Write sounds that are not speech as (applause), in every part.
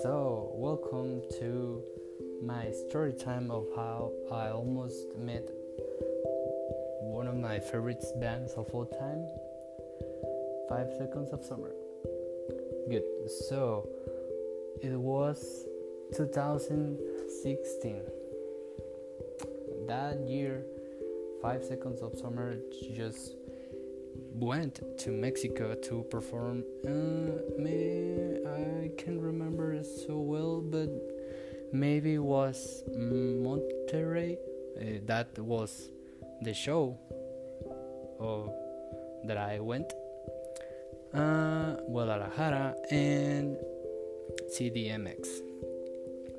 So, welcome to my story time of how I almost met one of my favorite bands of all time, Five Seconds of Summer. Good. So, it was 2016. That year, Five Seconds of Summer just went to Mexico to perform. Uh, maybe I can't remember so well, but maybe it was Monterrey. Uh, that was the show of, that I went. Uh, Guadalajara and CDMX.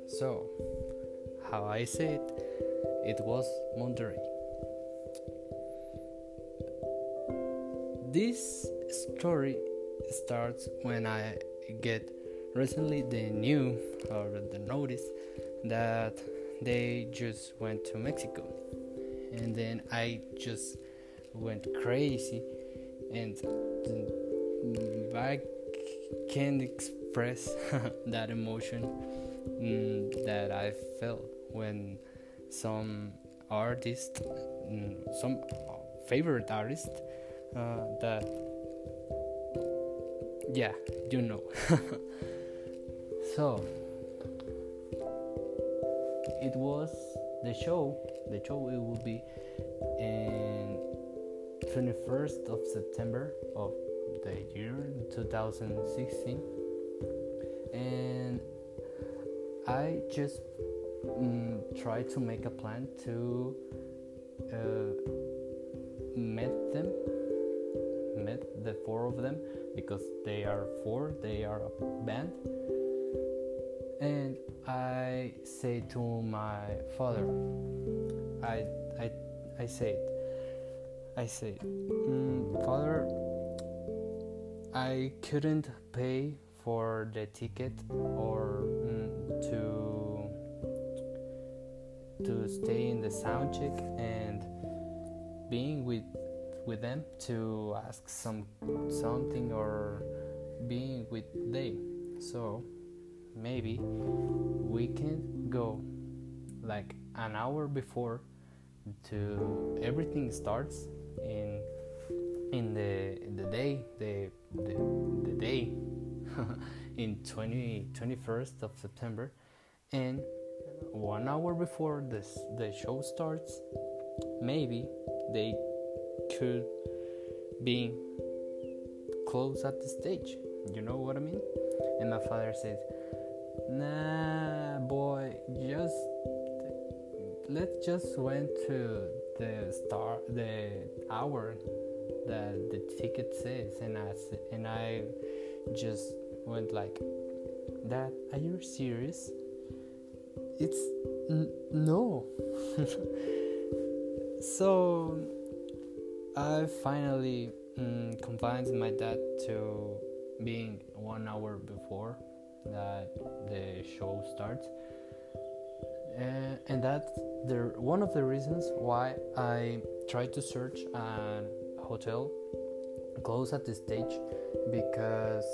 So, how I say it, it was Monterrey. This story starts when I get recently the new or the notice that they just went to Mexico, and then I just went crazy, and I can't express (laughs) that emotion mm, that I felt when some artist, mm, some favorite artist uh, that yeah you know. (laughs) So it was the show the show it will be in 21st of september of the year 2016 and i just mm, tried to make a plan to uh, meet them met the four of them because they are four, they are a band. And I say to my father, I, I, I said, I said, mm, Father, I couldn't pay for the ticket or mm, to to stay in the sound check and being with with them to ask some something or being with them. So maybe we can go like an hour before to everything starts in in the in the day the the, the day (laughs) in 20 21st of September. And one hour before this the show starts maybe they could be close at the stage. You know what I mean? And my father said, Nah, boy, just let's just went to the star the hour that the ticket says, and I and I just went like, Dad, are you serious? It's n- no. (laughs) so I finally mm, convinced my dad to being one hour before that the show starts, and, and that's the one of the reasons why I tried to search a hotel close at the stage because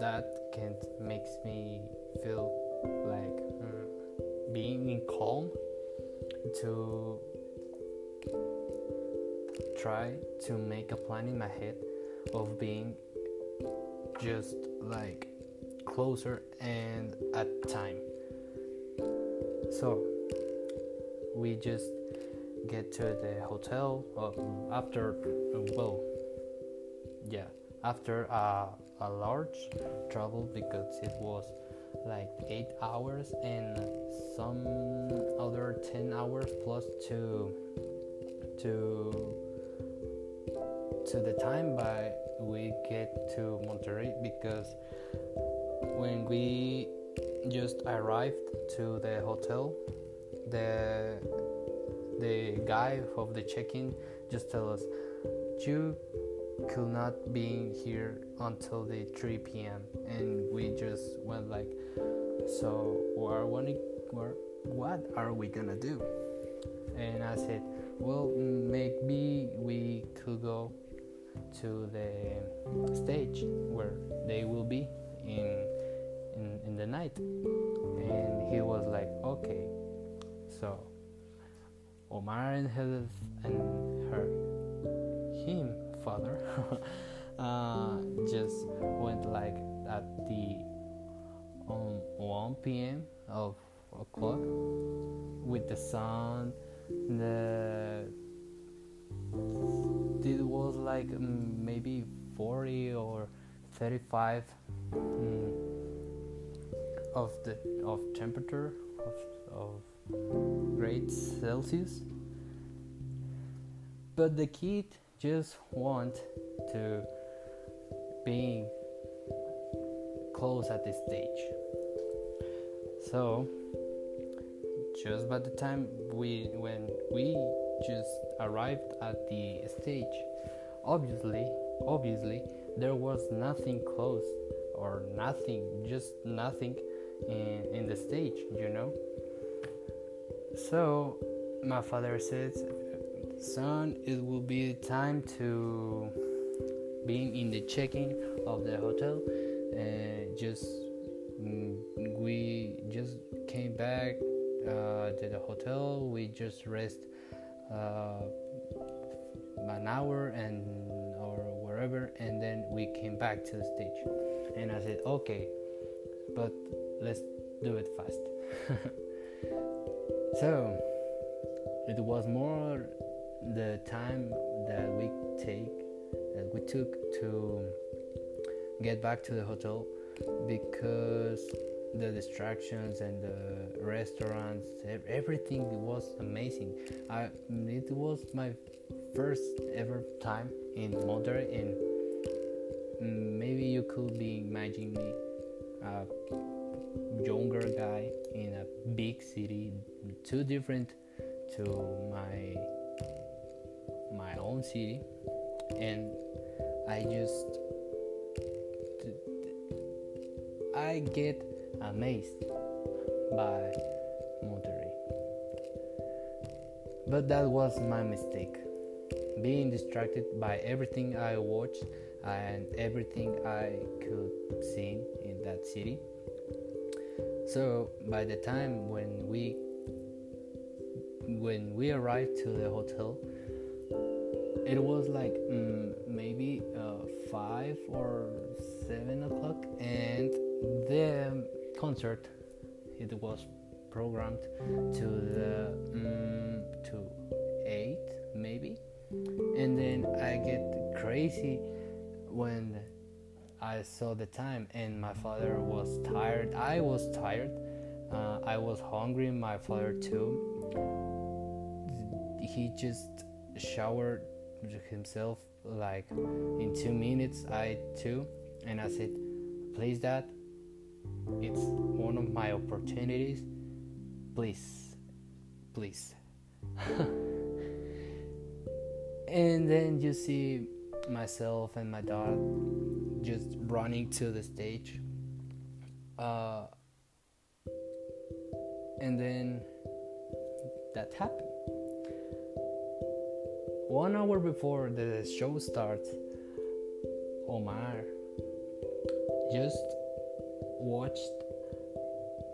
that can makes me feel like mm, being in calm to try to make a plan in my head of being just like closer and at time. So we just get to the hotel uh, after uh, well yeah after a, a large travel because it was like eight hours and some other 10 hours plus to to to the time by we get to Monterrey because when we just arrived to the hotel the the guy of the check-in just tell us you could not be here until the 3 p.m. and we just went like so what are, what are we gonna do and I said well maybe we could go to the stage where they will be in in, in the night and he was like okay so Omar and his and her him father (laughs) uh, just went like at the um, 1 p.m. of o'clock with the sun the it was like mm, maybe 40 or 35 mm, of the of temperature of, of grades celsius. But the kid just want to being close at this stage. So just by the time we when we just arrived at the stage obviously obviously there was nothing close or nothing just nothing in, in the stage you know? So my father says son it will be time to being in the check-in of the hotel and just mm, we just came back uh, to the hotel. We just rest uh, an hour and or wherever and then we came back to the stage. And i said okay but let's do it fast. (laughs) So it was more the time that we take that we took to get back to the hotel because the distractions and the restaurants everything was amazing. I, it was my first ever time in Monterrey and mm, maybe you could be imagining me a younger guy in a big city too different to my my own city. And I just I get amazed by Monterrey. But that was my mistake. Being distracted by everything I watched and everything I could see in that city. So by the time when we when we arrived to the hotel, it was like mm, maybe uh, five or seven o'clock, and the concert it was programmed to the um, to eight maybe, and then I get crazy when I saw the time, and my father was tired. I was tired. Uh, I was hungry. My father too. He just showered himself like in two minutes i too and i said please dad it's one of my opportunities. Please please. (laughs) And then you see myself and my dad just running to the stage. Uh, and then that happened. One hour before the show starts, Omar just watched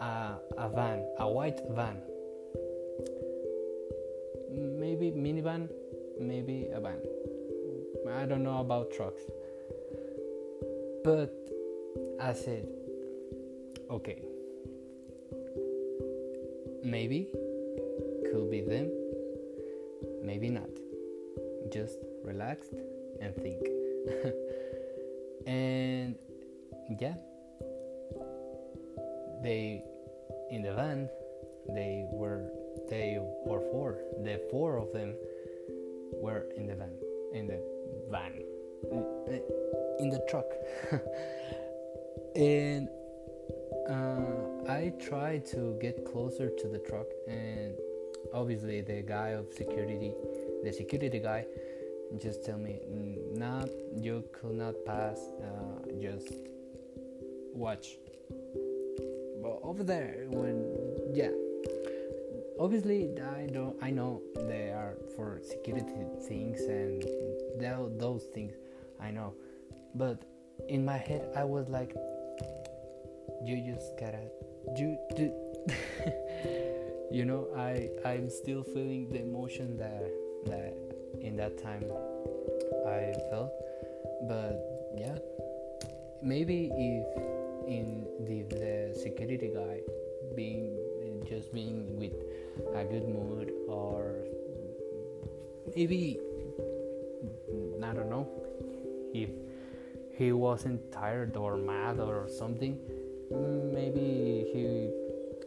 a, a van, a white van. Maybe minivan, maybe a van. I don't know about trucks. But I said, okay, maybe could be them, maybe not just relaxed and think. (laughs) and yeah, they in the van they were they were four. The four of them were in the van in the van in the truck. (laughs) and uh, I tried to get closer to the truck, and obviously the guy of security the security guy just tell me nah you could not pass uh, just watch over there when yeah. Obviously i don't i know they are for security things and those things I know, but in my head I was like, you just gotta do do. (laughs) you know, I I'm still feeling the emotion that that in that time I felt, but yeah, maybe if in the, the security guy being just being with a good mood or maybe mm, I don't know if he wasn't tired or mad or something maybe he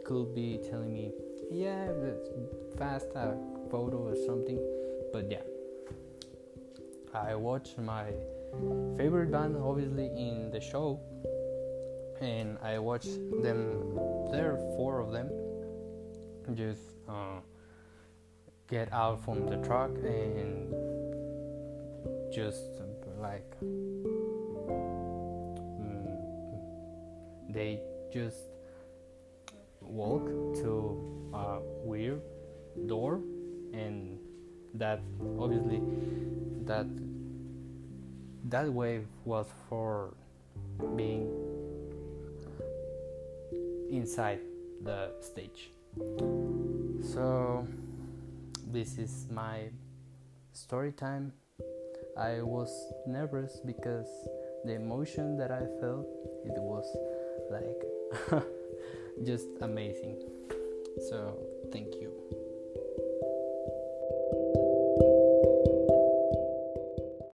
could be telling me yeah fast a photo or something. But yeah I watched my favorite band obviously in the show and I watched them there are four of them just uh, get out from the truck and just like mm, they just walk to a weird door and that obviously that that wave was for being inside the stage. So this is my story time. I was nervous because the emotion that i felt it was like (laughs) just amazing. So thank you